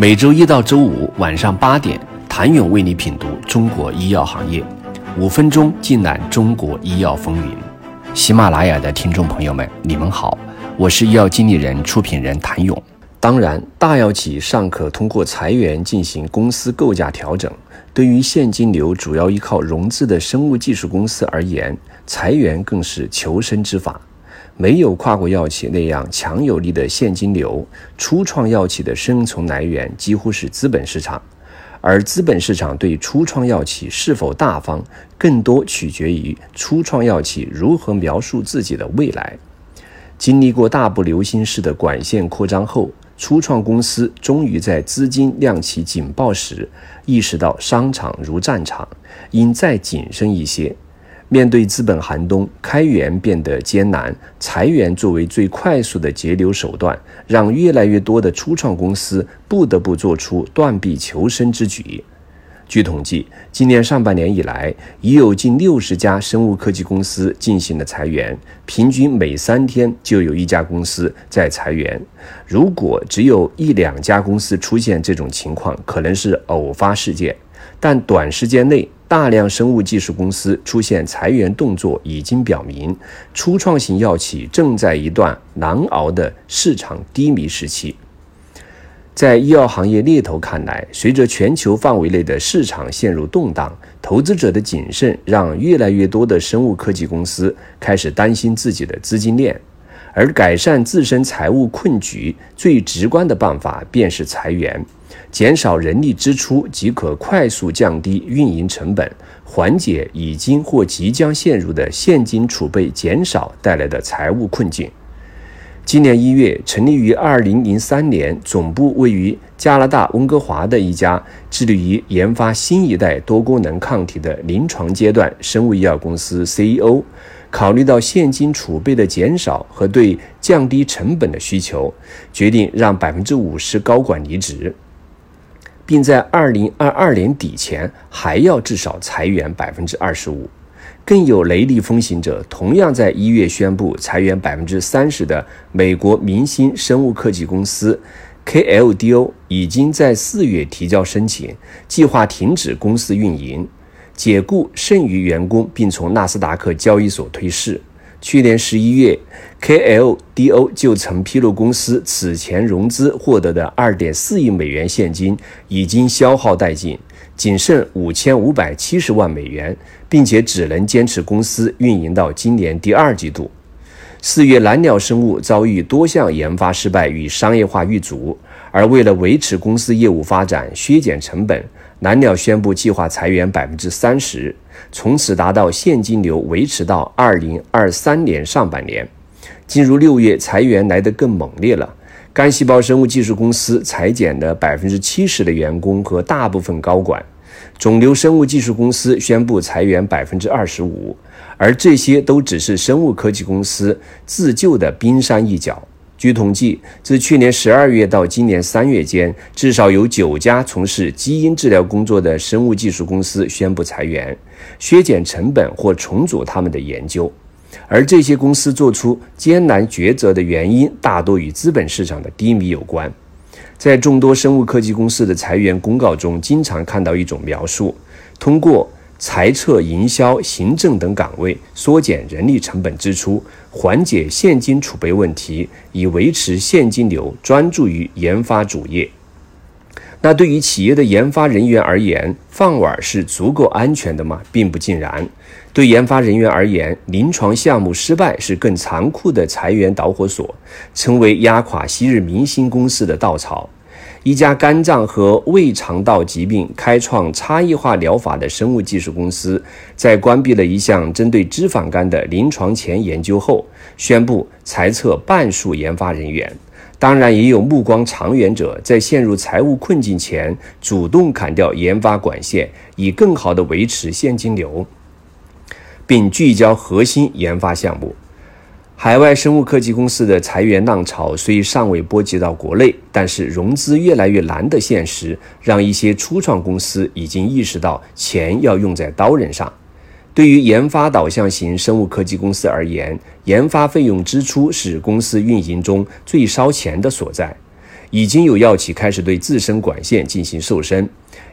每周一到周五晚上八点，谭勇为你品读中国医药行业，五分钟尽览中国医药风云。喜马拉雅的听众朋友们，你们好，我是医药经理人、出品人谭勇。当然，大药企尚可通过裁员进行公司构架调整，对于现金流主要依靠融资的生物技术公司而言，裁员更是求生之法。没有跨国药企那样强有力的现金流，初创药企的生存来源几乎是资本市场，而资本市场对初创药企是否大方，更多取决于初创药企如何描述自己的未来。经历过大步流星式的管线扩张后，初创公司终于在资金亮起警报时，意识到商场如战场，应再谨慎一些。面对资本寒冬，开源变得艰难，裁员作为最快速的节流手段，让越来越多的初创公司不得不做出断臂求生之举。据统计，今年上半年以来，已有近六十家生物科技公司进行了裁员，平均每三天就有一家公司在裁员。如果只有一两家公司出现这种情况，可能是偶发事件，但短时间内。大量生物技术公司出现裁员动作，已经表明初创型药企正在一段难熬的市场低迷时期。在医药行业猎头看来，随着全球范围内的市场陷入动荡，投资者的谨慎让越来越多的生物科技公司开始担心自己的资金链，而改善自身财务困局最直观的办法便是裁员。减少人力支出即可快速降低运营成本，缓解已经或即将陷入的现金储备减少带来的财务困境。今年一月，成立于二零零三年、总部位于加拿大温哥华的一家致力于研发新一代多功能抗体的临床阶段生物医药公司 CEO，考虑到现金储备的减少和对降低成本的需求，决定让百分之五十高管离职。并在二零二二年底前还要至少裁员百分之二十五。更有雷厉风行者，同样在一月宣布裁员百分之三十的美国明星生物科技公司 KLDO，已经在四月提交申请，计划停止公司运营，解雇剩余员工，并从纳斯达克交易所退市。去年十一月，KLDO 就曾披露，公司此前融资获得的二点四亿美元现金已经消耗殆尽，仅剩五千五百七十万美元，并且只能坚持公司运营到今年第二季度。四月，蓝鸟生物遭遇多项研发失败与商业化遇阻，而为了维持公司业务发展、削减成本，蓝鸟宣布计划裁员百分之三十。从此达到现金流维持到二零二三年上半年。进入六月，裁员来得更猛烈了。干细胞生物技术公司裁减了百分之七十的员工和大部分高管。肿瘤生物技术公司宣布裁员百分之二十五，而这些都只是生物科技公司自救的冰山一角。据统计，自去年十二月到今年三月间，至少有九家从事基因治疗工作的生物技术公司宣布裁员、削减成本或重组他们的研究。而这些公司做出艰难抉择的原因，大多与资本市场的低迷有关。在众多生物科技公司的裁员公告中，经常看到一种描述：通过。裁撤营销、行政等岗位，缩减人力成本支出，缓解现金储备问题，以维持现金流，专注于研发主业。那对于企业的研发人员而言，饭碗是足够安全的吗？并不尽然。对研发人员而言，临床项目失败是更残酷的裁员导火索，成为压垮昔日明星公司的稻草。一家肝脏和胃肠道疾病开创差异化疗法的生物技术公司，在关闭了一项针对脂肪肝的临床前研究后，宣布裁撤半数研发人员。当然，也有目光长远者在陷入财务困境前，主动砍掉研发管线，以更好地维持现金流，并聚焦核心研发项目。海外生物科技公司的裁员浪潮虽尚未波及到国内，但是融资越来越难的现实，让一些初创公司已经意识到钱要用在刀刃上。对于研发导向型生物科技公司而言，研发费用支出是公司运营中最烧钱的所在。已经有药企开始对自身管线进行瘦身。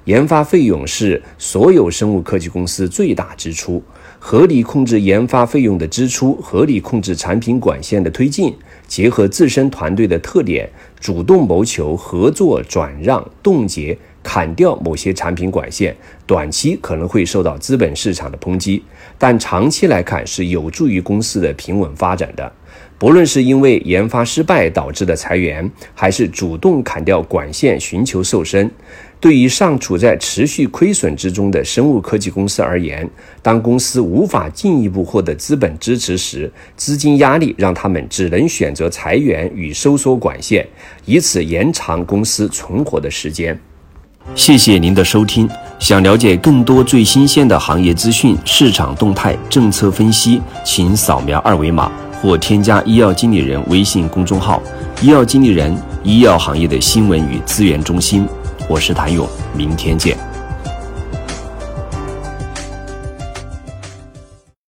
研发费用是所有生物科技公司最大支出，合理控制研发费用的支出，合理控制产品管线的推进，结合自身团队的特点，主动谋求合作、转让、冻结、砍掉某些产品管线，短期可能会受到资本市场的抨击，但长期来看是有助于公司的平稳发展的。不论是因为研发失败导致的裁员，还是主动砍掉管线寻求瘦身，对于尚处在持续亏损之中的生物科技公司而言，当公司无法进一步获得资本支持时，资金压力让他们只能选择裁员与收缩管线，以此延长公司存活的时间。谢谢您的收听。想了解更多最新鲜的行业资讯、市场动态、政策分析，请扫描二维码。或添加医药经理人微信公众号“医药经理人”，医药行业的新闻与资源中心。我是谭勇，明天见。